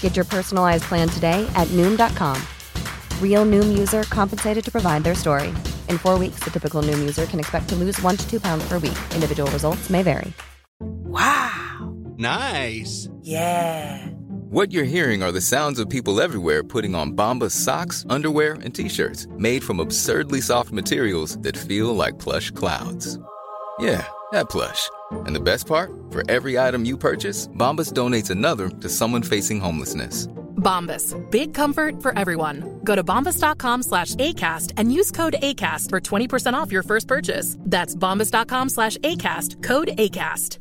Get your personalized plan today at Noom.com. Real Noom user compensated to provide their story. In four weeks, the typical Noom user can expect to lose one to two pounds per week. Individual results may vary. Wow! Nice! Yeah! What you're hearing are the sounds of people everywhere putting on Bombas socks, underwear, and t-shirts made from absurdly soft materials that feel like plush clouds. Yeah, that plush. And the best part? For every item you purchase, Bombas donates another to someone facing homelessness. Bombas. Big comfort for everyone. Go to bombas.com slash ACAST and use code ACAST for 20% off your first purchase. That's bombas.com slash ACAST. Code ACAST.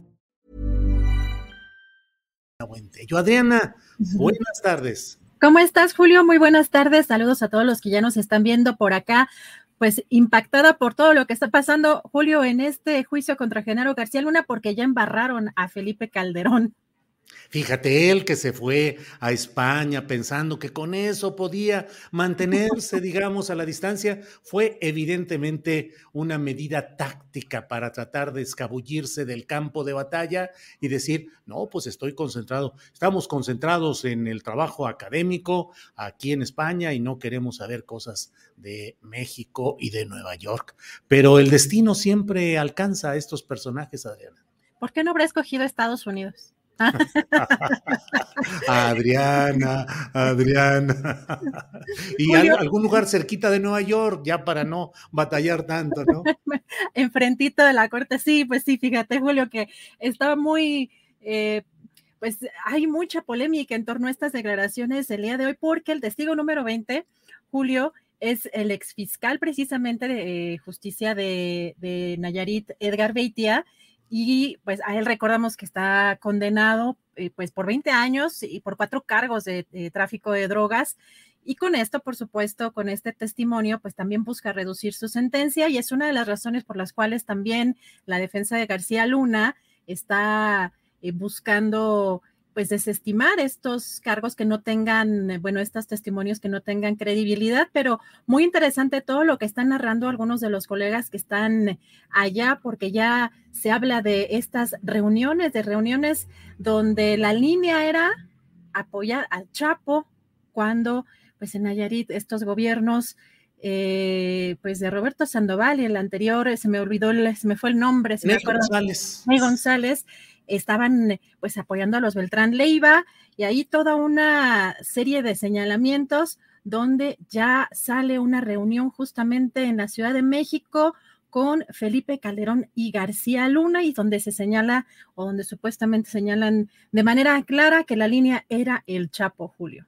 Yo, Adriana, buenas tardes. ¿Cómo estás, Julio? Muy buenas tardes. Saludos a todos los que ya nos están viendo por acá. Pues impactada por todo lo que está pasando, Julio, en este juicio contra Genaro García Luna, porque ya embarraron a Felipe Calderón. Fíjate, él que se fue a España pensando que con eso podía mantenerse, digamos, a la distancia, fue evidentemente una medida táctica para tratar de escabullirse del campo de batalla y decir, no, pues estoy concentrado, estamos concentrados en el trabajo académico aquí en España y no queremos saber cosas de México y de Nueva York. Pero el destino siempre alcanza a estos personajes, Adriana. ¿Por qué no habrá escogido Estados Unidos? Adriana, Adriana. Y algún lugar cerquita de Nueva York, ya para no batallar tanto, ¿no? Enfrentito de la corte, sí, pues sí, fíjate, Julio, que estaba muy, eh, pues hay mucha polémica en torno a estas declaraciones el día de hoy, porque el testigo número 20, Julio, es el exfiscal precisamente de eh, justicia de, de Nayarit, Edgar Beitia, y pues a él recordamos que está condenado eh, pues por 20 años y por cuatro cargos de, tráfico de drogas. Y con esto, por supuesto, con este testimonio, pues también busca reducir su sentencia y es una de las razones por las cuales también la defensa de García Luna está eh, buscando pues desestimar estos cargos que no tengan, eh, bueno, estos testimonios que no tengan credibilidad, pero muy interesante todo lo que están narrando algunos de los colegas que están allá, porque ya se habla de estas reuniones, de reuniones donde la línea era apoyar al Chapo cuando, pues en Nayarit, estos gobiernos eh, pues de Roberto Sandoval y el anterior, se me olvidó, se me fue el nombre, se me acuerdo. González. González, estaban pues apoyando a los Beltrán Leiva y ahí toda una serie de señalamientos donde ya sale una reunión justamente en la Ciudad de México con Felipe Calderón y García Luna y donde se señala o donde supuestamente señalan de manera clara que la línea era el Chapo Julio.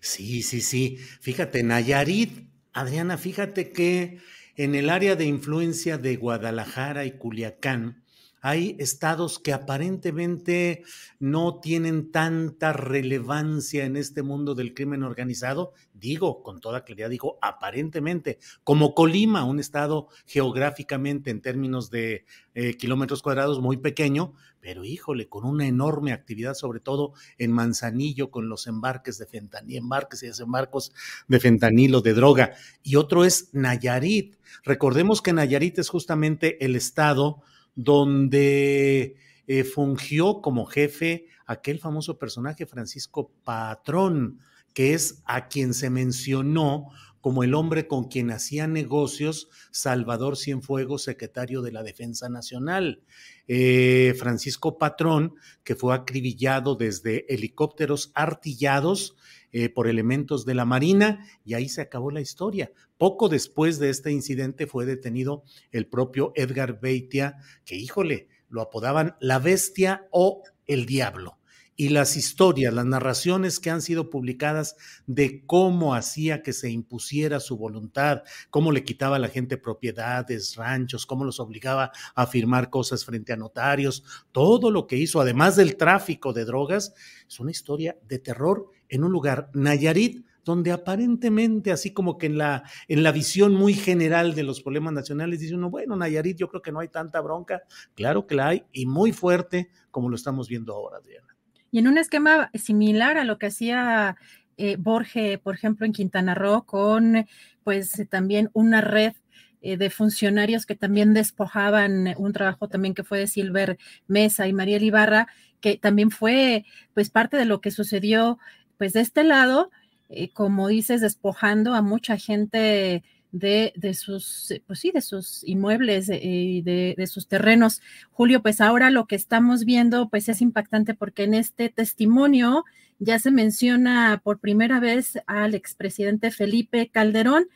Sí, sí, sí. Fíjate, Nayarit, Adriana, fíjate que en el área de influencia de Guadalajara y Culiacán, hay estados que aparentemente no tienen tanta relevancia en este mundo del crimen organizado, digo con toda claridad, digo aparentemente, como Colima, un estado geográficamente en términos de eh, kilómetros cuadrados muy pequeño, pero híjole, con una enorme actividad, sobre todo en Manzanillo, con los embarques de fentanilo, embarques y desembarcos de fentanilo, de droga. Y otro es Nayarit. Recordemos que Nayarit es justamente el estado donde eh, fungió como jefe aquel famoso personaje Francisco Patrón, que es a quien se mencionó como el hombre con quien hacía negocios Salvador Cienfuegos, secretario de la Defensa Nacional. Eh, Francisco Patrón, que fue acribillado desde helicópteros artillados eh, por elementos de la Marina y ahí se acabó la historia. Poco después de este incidente fue detenido el propio Edgar Beitia, que híjole, lo apodaban la bestia o el diablo. Y las historias, las narraciones que han sido publicadas de cómo hacía que se impusiera su voluntad, cómo le quitaba a la gente propiedades, ranchos, cómo los obligaba a firmar cosas frente a notarios, todo lo que hizo, además del tráfico de drogas, es una historia de terror en un lugar, Nayarit, donde aparentemente, así como que en la, en la visión muy general de los problemas nacionales, dice uno, bueno, Nayarit, yo creo que no hay tanta bronca. Claro que la hay, y muy fuerte, como lo estamos viendo ahora, Adriana. Y en un esquema similar a lo que hacía eh, Borge, por ejemplo, en Quintana Roo, con pues también una red eh, de funcionarios que también despojaban un trabajo también que fue de Silver Mesa y María Ibarra, que también fue pues parte de lo que sucedió pues de este lado, eh, como dices, despojando a mucha gente de, de, sus, pues sí, de sus inmuebles eh, y de, de, sus terrenos. Julio, pues ahora lo que estamos viendo, pues es impactante porque en este testimonio ya se menciona por primera vez al expresidente Felipe Calderón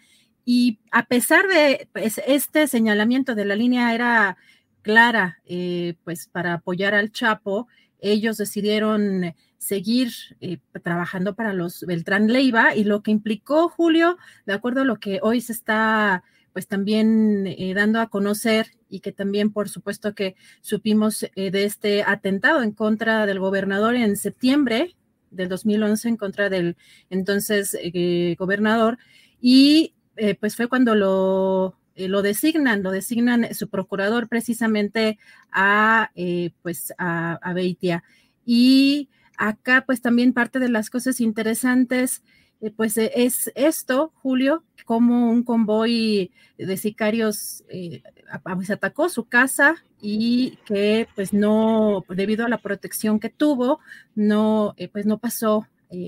y a pesar de pues, este señalamiento de la línea era clara, eh, pues para apoyar al Chapo, ellos decidieron seguir eh, trabajando para los Beltrán Leiva y lo que implicó Julio, de acuerdo a lo que hoy se está pues también eh, dando a conocer y que también por supuesto que supimos eh, de este atentado en contra del gobernador en septiembre del 2011 en contra del entonces gobernador y pues fue cuando lo lo designan, lo designan su procurador precisamente a, pues a, a Beitia. Y acá pues también parte de las cosas interesantes eh, pues eh, es esto, Julio, como un convoy de sicarios eh, pues, atacó su casa y que pues no, debido a la protección que tuvo, no, pues no pasó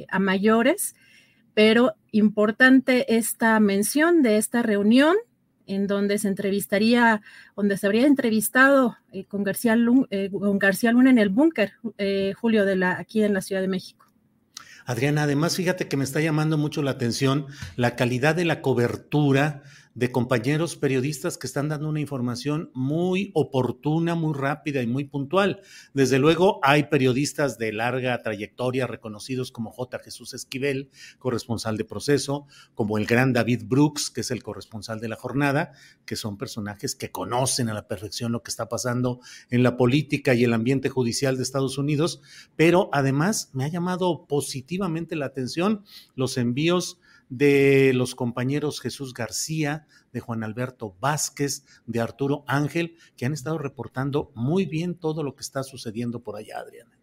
a mayores, pero importante esta mención de esta reunión en donde se entrevistaría, donde se habría entrevistado eh, con, García Luna, eh, con García Luna en el búnker, eh, Julio, de la, aquí en la Ciudad de México. Adriana, además fíjate que me está llamando mucho la atención la calidad de la cobertura de compañeros periodistas que están dando una información muy oportuna, muy rápida y muy puntual. Desde luego hay periodistas de larga trayectoria reconocidos como J. Jesús Esquivel, corresponsal de proceso, como el gran David Brooks, que es el corresponsal de la jornada, que son personajes que conocen a la perfección lo que está pasando en la política y el ambiente judicial de Estados Unidos, pero además me ha llamado positivamente la atención los envíos de los compañeros Jesús García, de Juan Alberto Vázquez, de Arturo Ángel, que han estado reportando muy bien todo lo que está sucediendo por allá, Adriana.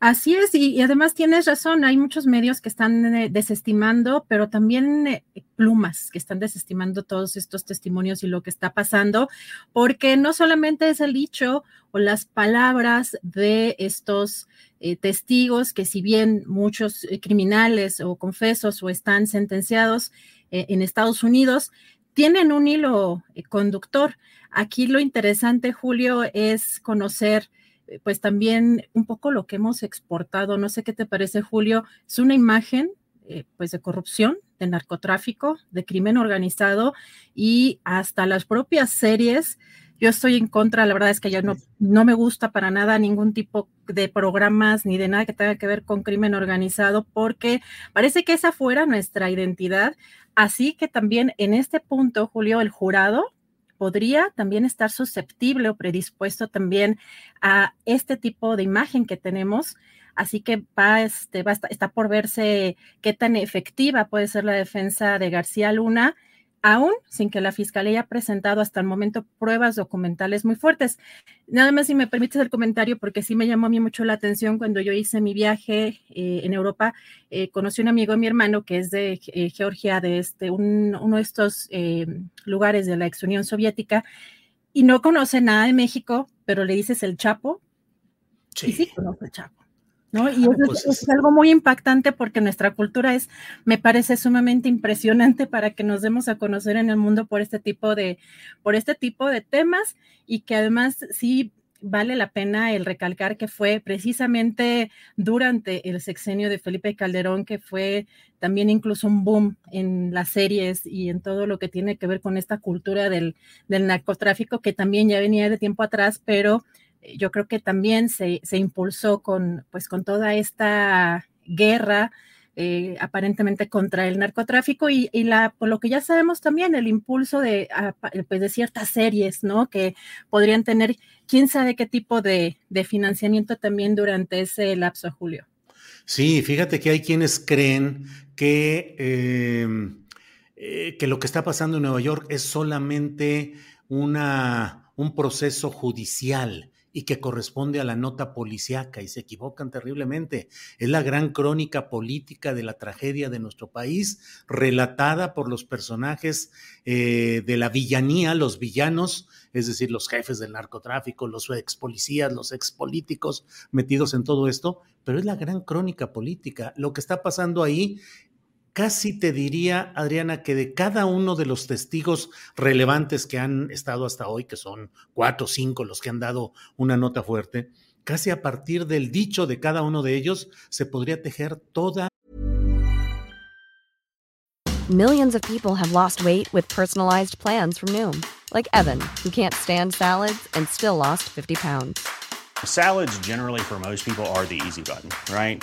Así es, y, además tienes razón, hay muchos medios que están eh, desestimando, pero también eh, plumas que están desestimando todos estos testimonios y lo que está pasando, porque no solamente es el dicho o las palabras de estos eh, testigos que si bien muchos criminales o confesos o están sentenciados en Estados Unidos, tienen un hilo conductor. Aquí lo interesante, Julio, es conocer pues también un poco lo que hemos exportado. No sé qué te parece, Julio. Es una imagen eh, pues de corrupción, de narcotráfico, de crimen organizado y hasta las propias series. Yo estoy en contra, la verdad es que ya no, no me gusta para nada ningún tipo de programas ni de nada que tenga que ver con crimen organizado, porque parece que esa fuera nuestra identidad. Así que también en este punto, Julio, el jurado podría también estar susceptible o predispuesto también a este tipo de imagen que tenemos. Así que va, este, va, está por verse qué tan efectiva puede ser la defensa de García Luna aún sin que la fiscalía haya presentado hasta el momento pruebas documentales muy fuertes. Nada más si me permites el comentario, porque sí me llamó a mí mucho la atención cuando yo hice mi viaje eh, en Europa, eh, conocí un amigo de mi hermano que es de eh, Georgia, de este, un, uno de estos lugares de la ex Unión Soviética, y no conoce nada de México, pero le dices el Chapo, sí. y sí conoce el Chapo. ¿No? Y eso, pues es, es, algo muy impactante porque nuestra cultura es, me parece sumamente impresionante para que nos demos a conocer en el mundo por este tipo de, por este tipo de temas y que además sí vale la pena el recalcar que fue precisamente durante el sexenio de Felipe Calderón que fue también incluso un boom en las series y en todo lo que tiene que ver con esta cultura del, del narcotráfico que también ya venía de tiempo atrás, pero yo creo que también se, se impulsó con, pues, con toda esta guerra eh, aparentemente contra el narcotráfico y, y, la, por lo que ya sabemos también, el impulso de, a, pues de ciertas series, ¿no? Que podrían tener quién sabe qué tipo de, de financiamiento también durante ese lapso, Julio. Sí, fíjate que hay quienes creen que, eh, eh, que lo que está pasando en Nueva York es solamente una, un proceso judicial y que corresponde a la nota policíaca y se equivocan terriblemente. Es la gran crónica política de la tragedia de nuestro país, relatada por los personajes eh, de la villanía, los villanos, es decir, los jefes del narcotráfico, los ex policías, los ex políticos metidos en todo esto, pero es la gran crónica política. Lo que está pasando ahí casi te diría, Adriana, que de cada uno de los testigos relevantes que han estado hasta hoy, que son cuatro o cinco los que han dado una nota fuerte, casi a partir del dicho de cada uno de ellos se podría tejer toda. Millions of people have lost weight with personalized plans from Noom, like Evan, who can't stand salads and still lost 50 pounds. Salads, generally, for most people, are the easy button, right?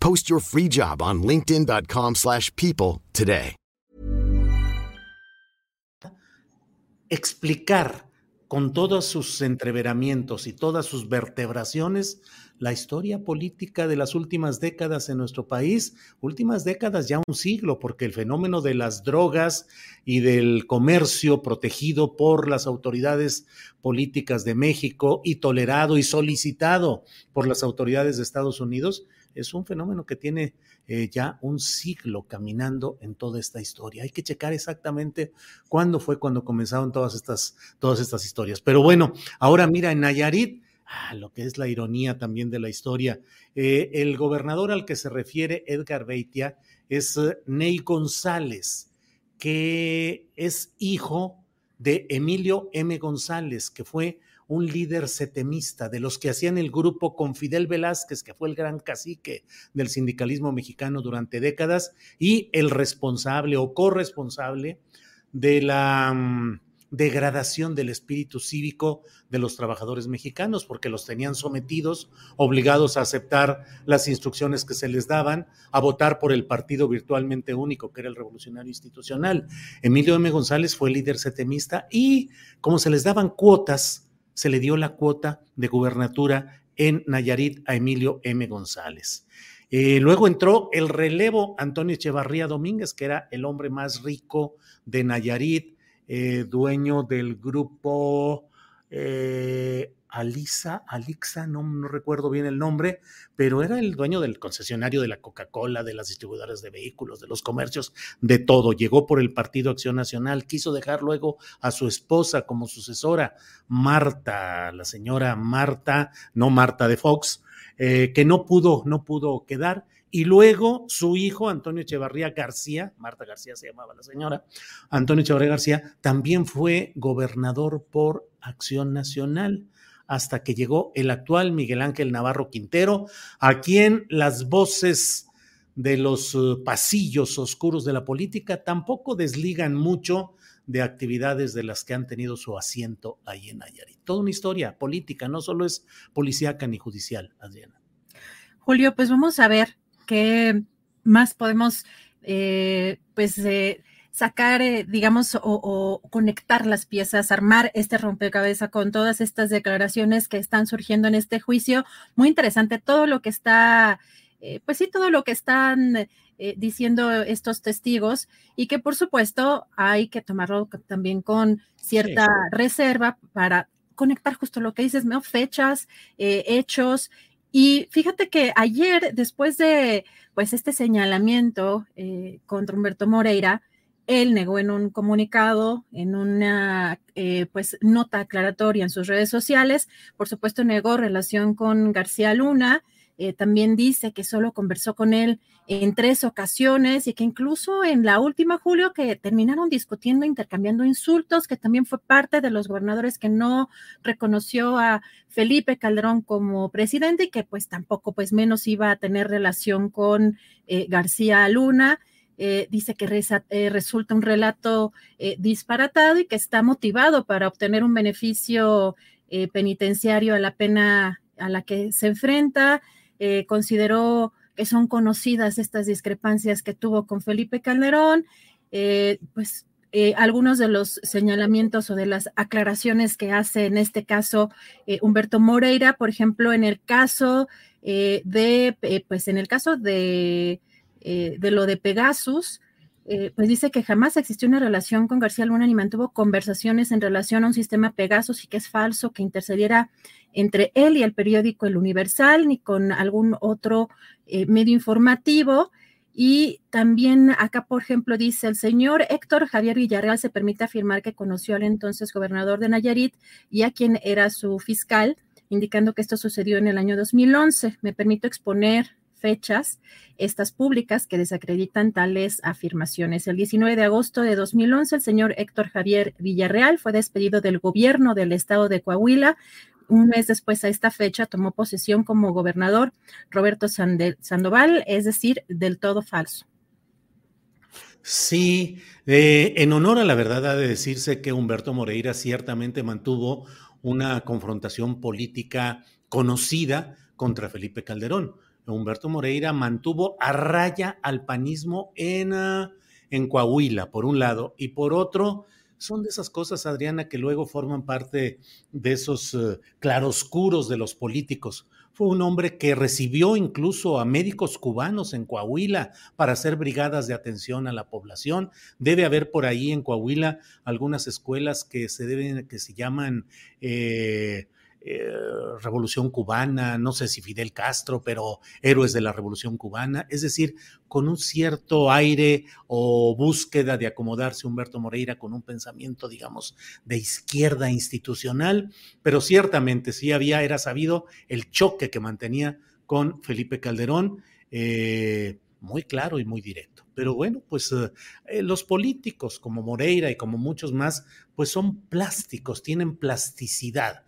Post your free job on linkedin.com/people slash people today. explicar con todos sus entreveramientos y todas sus vertebraciones la historia política de las últimas décadas en nuestro país, últimas décadas ya un siglo, porque el fenómeno de las drogas y del comercio protegido por las autoridades políticas de México y tolerado y solicitado por las autoridades de Estados Unidos es un fenómeno que tiene eh, ya un siglo caminando en toda esta historia. Hay que checar exactamente cuándo fue cuando comenzaron todas estas, todas estas historias. Pero bueno, ahora mira, en Nayarit, ah, lo que es la ironía también de la historia, eh, el gobernador al que se refiere Edgar Beitia es eh, Ney González, que es hijo de Emilio M. González, que fue un líder setemista, de los que hacían el grupo con Fidel Velázquez, que fue el gran cacique del sindicalismo mexicano durante décadas, y el responsable o corresponsable de la mm, degradación del espíritu cívico de los trabajadores mexicanos, porque los tenían sometidos, obligados a aceptar las instrucciones que se les daban, a votar por el partido virtualmente único, que era el Revolucionario Institucional. Emilio M. González fue líder setemista y como se les daban cuotas, se le dio la cuota de gubernatura en Nayarit a Emilio M. González. Eh, luego entró el relevo Antonio Echevarría Domínguez, que era el hombre más rico de Nayarit, eh, dueño del grupo eh, Alisa, Alixa, no, recuerdo bien el nombre, pero era el dueño del concesionario de la Coca-Cola, de las distribuidoras de vehículos, de los comercios, de todo. Llegó por el Partido Acción Nacional, quiso dejar luego a su esposa como sucesora, Marta, la señora Marta, no Marta de Fox, eh, que no pudo, no pudo quedar. Y luego su hijo, Antonio Echevarría García, Marta García se llamaba la señora, Antonio Echevarría García, también fue gobernador por Acción Nacional hasta que llegó el actual Miguel Ángel Navarro Quintero, a quien las voces de los eh, pasillos oscuros de la política tampoco desligan mucho de actividades de las que han tenido su asiento ahí en Nayarit. Toda una historia política, no solo es policíaca ni judicial, Adriana. Julio, pues vamos a ver qué más podemos, eh, pues, eh, sacar, eh, digamos, o, conectar las piezas, armar este rompecabezas con todas estas declaraciones que están surgiendo en este juicio. Muy interesante todo lo que está, eh, pues sí, todo lo que están eh, diciendo estos testigos y que por supuesto hay que tomarlo también con cierta reserva para conectar justo lo que dices, ¿no? fechas, hechos. Y fíjate que ayer, después de pues este señalamiento contra Humberto Moreira, él negó en un comunicado, en una eh, pues nota aclaratoria en sus redes sociales, por supuesto negó relación con García Luna, eh, también dice que solo conversó con él en tres ocasiones y que incluso en la última, Julio, que terminaron discutiendo, intercambiando insultos, que también fue parte de los gobernadores que no reconoció a Felipe Calderón como presidente y que pues tampoco, pues menos iba a tener relación con eh, García Luna. Eh, dice que resulta un relato disparatado y que está motivado para obtener un beneficio penitenciario a la pena a la que se enfrenta. consideró que son conocidas estas discrepancias que tuvo con Felipe Calderón, eh, pues eh, algunos de los señalamientos o de las aclaraciones que hace en este caso eh, Humberto Moreira, por ejemplo, en el caso de, pues en el caso de, de lo de Pegasus, eh, pues dice que jamás existió una relación con García Luna ni mantuvo conversaciones en relación a un sistema Pegasus y que es falso que intercediera entre él y el periódico El Universal ni con algún otro eh, medio informativo. Y también acá, por ejemplo, dice el señor Héctor Javier Villarreal se permite afirmar que conoció al entonces gobernador de Nayarit y a quien era su fiscal, indicando que esto sucedió en el año 2011. Me permito exponer fechas, estas públicas que desacreditan tales afirmaciones. El 19 de agosto de 2011, el señor Héctor Javier Villarreal fue despedido del gobierno del estado de Coahuila. Un mes después a esta fecha tomó posesión como gobernador Roberto Sandoval, es decir, del todo falso. Sí, eh, en honor a la verdad ha de decirse que Humberto Moreira ciertamente mantuvo una confrontación política conocida contra Felipe Calderón. Humberto Moreira mantuvo a raya al panismo en, ah, en Coahuila, por un lado, y por otro, son de esas cosas, Adriana, que luego forman parte de esos eh, claroscuros de los políticos. Fue un hombre que recibió incluso a médicos cubanos en Coahuila para hacer brigadas de atención a la población. Debe haber por ahí en Coahuila algunas escuelas que se deben, que se llaman eh, eh, revolución Cubana, no sé si Fidel Castro, pero héroes de la Revolución Cubana, es decir, con un cierto aire o búsqueda de acomodarse Humberto Moreira con un pensamiento, digamos, de izquierda institucional, pero ciertamente sí había, era sabido el choque que mantenía con Felipe Calderón, eh, muy claro y muy directo. Pero bueno, pues eh, los políticos como Moreira y como muchos más, pues son plásticos, tienen plasticidad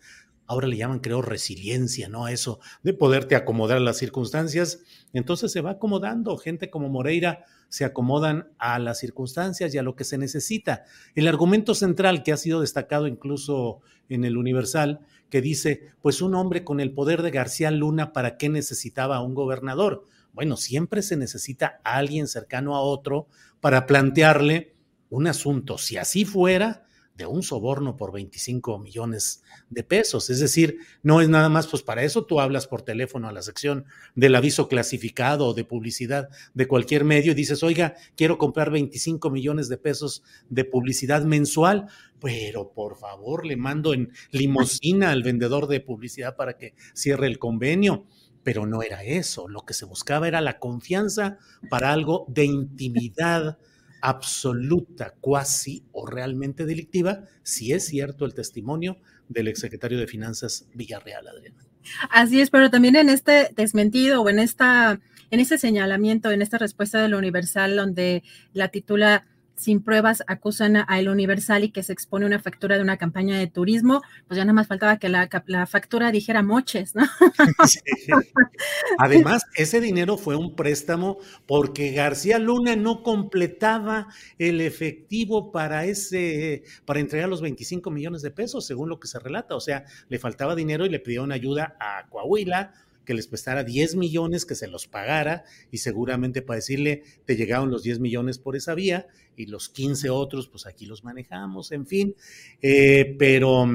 ahora le llaman, creo, resiliencia, ¿no? A eso de poderte acomodar a las circunstancias. Entonces se va acomodando. Gente como Moreira se acomodan a las circunstancias y a lo que se necesita. El argumento central que ha sido destacado incluso en el Universal, que dice, pues un hombre con el poder de García Luna, ¿para qué necesitaba un gobernador? Bueno, siempre se necesita a alguien cercano a otro para plantearle un asunto. Si así fuera, de un soborno por 25 millones de pesos. Es decir, no es nada más, pues para eso tú hablas por teléfono a la sección del aviso clasificado o de publicidad de cualquier medio y dices, oiga, quiero comprar 25 millones de pesos de publicidad mensual, pero por favor le mando en limosina al vendedor de publicidad para que cierre el convenio. Pero no era eso, lo que se buscaba era la confianza para algo de intimidad absoluta, cuasi o realmente delictiva, si es cierto el testimonio del exsecretario de Finanzas Villarreal, Adriana. Así es, pero también en este desmentido o en esta, en este señalamiento, en esta respuesta del Universal, donde la titula sin pruebas acusan a El Universal y que se expone una factura de una campaña de turismo, pues ya nada más faltaba que la, factura dijera moches, ¿no? Además, ese dinero fue un préstamo porque García Luna no completaba el efectivo para ese, para entregar los 25 millones de pesos, según lo que se relata. O sea, le faltaba dinero y le pidieron ayuda a Coahuila que les prestara 10 millones, que se los pagara y seguramente para decirle, te llegaron los 10 millones por esa vía y los 15 otros, pues aquí los manejamos, en fin. Eh, pero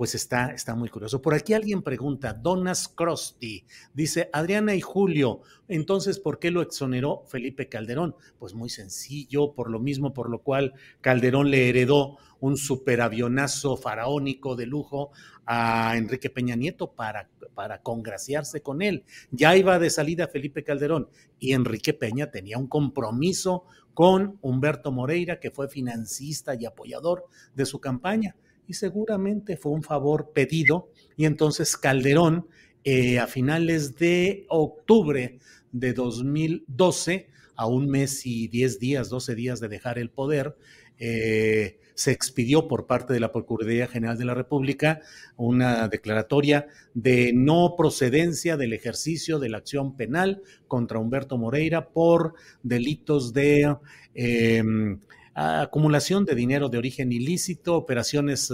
pues está, está muy curioso. Por aquí alguien pregunta, Donas Crosty, dice, Adriana y Julio, entonces, ¿por qué lo exoneró Felipe Calderón? Pues muy sencillo, por lo mismo por lo cual Calderón le heredó un superavionazo faraónico de lujo a Enrique Peña Nieto para, para congraciarse con él. Ya iba de salida Felipe Calderón y Enrique Peña tenía un compromiso con Humberto Moreira, que fue financista y apoyador de su campaña y seguramente fue un favor pedido y entonces Calderón eh, a finales de octubre de 2012, a un mes y 10 días, 12 días de dejar el poder, eh, se expidió por parte de la Procuraduría General de la República una declaratoria de no procedencia del ejercicio de la acción penal contra Humberto Moreira por delitos de em, acumulación de dinero de origen ilícito, operaciones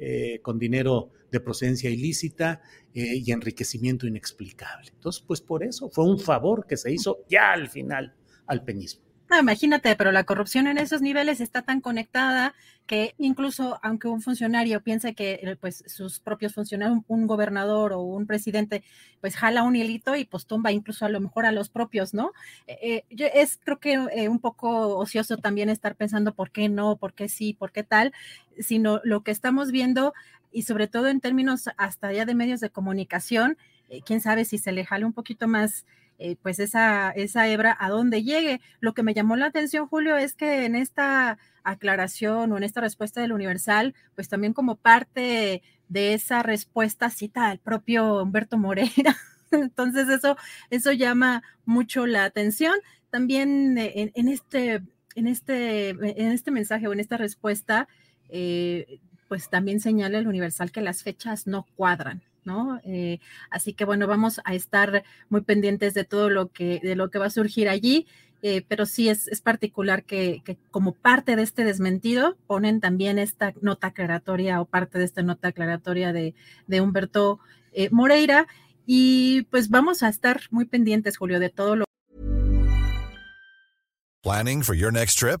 eh, con dinero de procedencia ilícita eh, y enriquecimiento inexplicable. Entonces, pues por eso fue un favor que se hizo ya al final al peñismo. No, imagínate, pero la corrupción en esos niveles está tan conectada que incluso aunque un funcionario piense que eh, pues sus propios funcionarios, un, gobernador o un presidente, pues jala un hilito y pues tumba incluso a lo mejor a los propios, ¿no? Eh, eh, es creo que un poco ocioso también estar pensando por qué no, por qué sí, por qué tal, sino lo que estamos viendo y sobre todo en términos hasta ya de medios de comunicación, quién sabe si se le jale un poquito más eh, pues esa, esa hebra a dónde llegue. Lo que me llamó la atención, Julio, es que en esta aclaración o en esta respuesta del Universal, pues también como parte de esa respuesta cita al propio Humberto Moreira. Entonces eso, eso llama mucho la atención. También eh, en, este, en, este, en este mensaje o en esta respuesta, eh, pues también señala el Universal que las fechas no cuadran. ¿No? Eh, así que bueno, vamos a estar muy pendientes de todo lo que, de lo que va a surgir allí. Eh, pero sí es, particular que, como parte de este desmentido ponen también esta nota aclaratoria o parte de esta nota aclaratoria de, de Humberto eh, Moreira. Y pues vamos a estar muy pendientes, Julio, de todo lo. Planning for your next trip?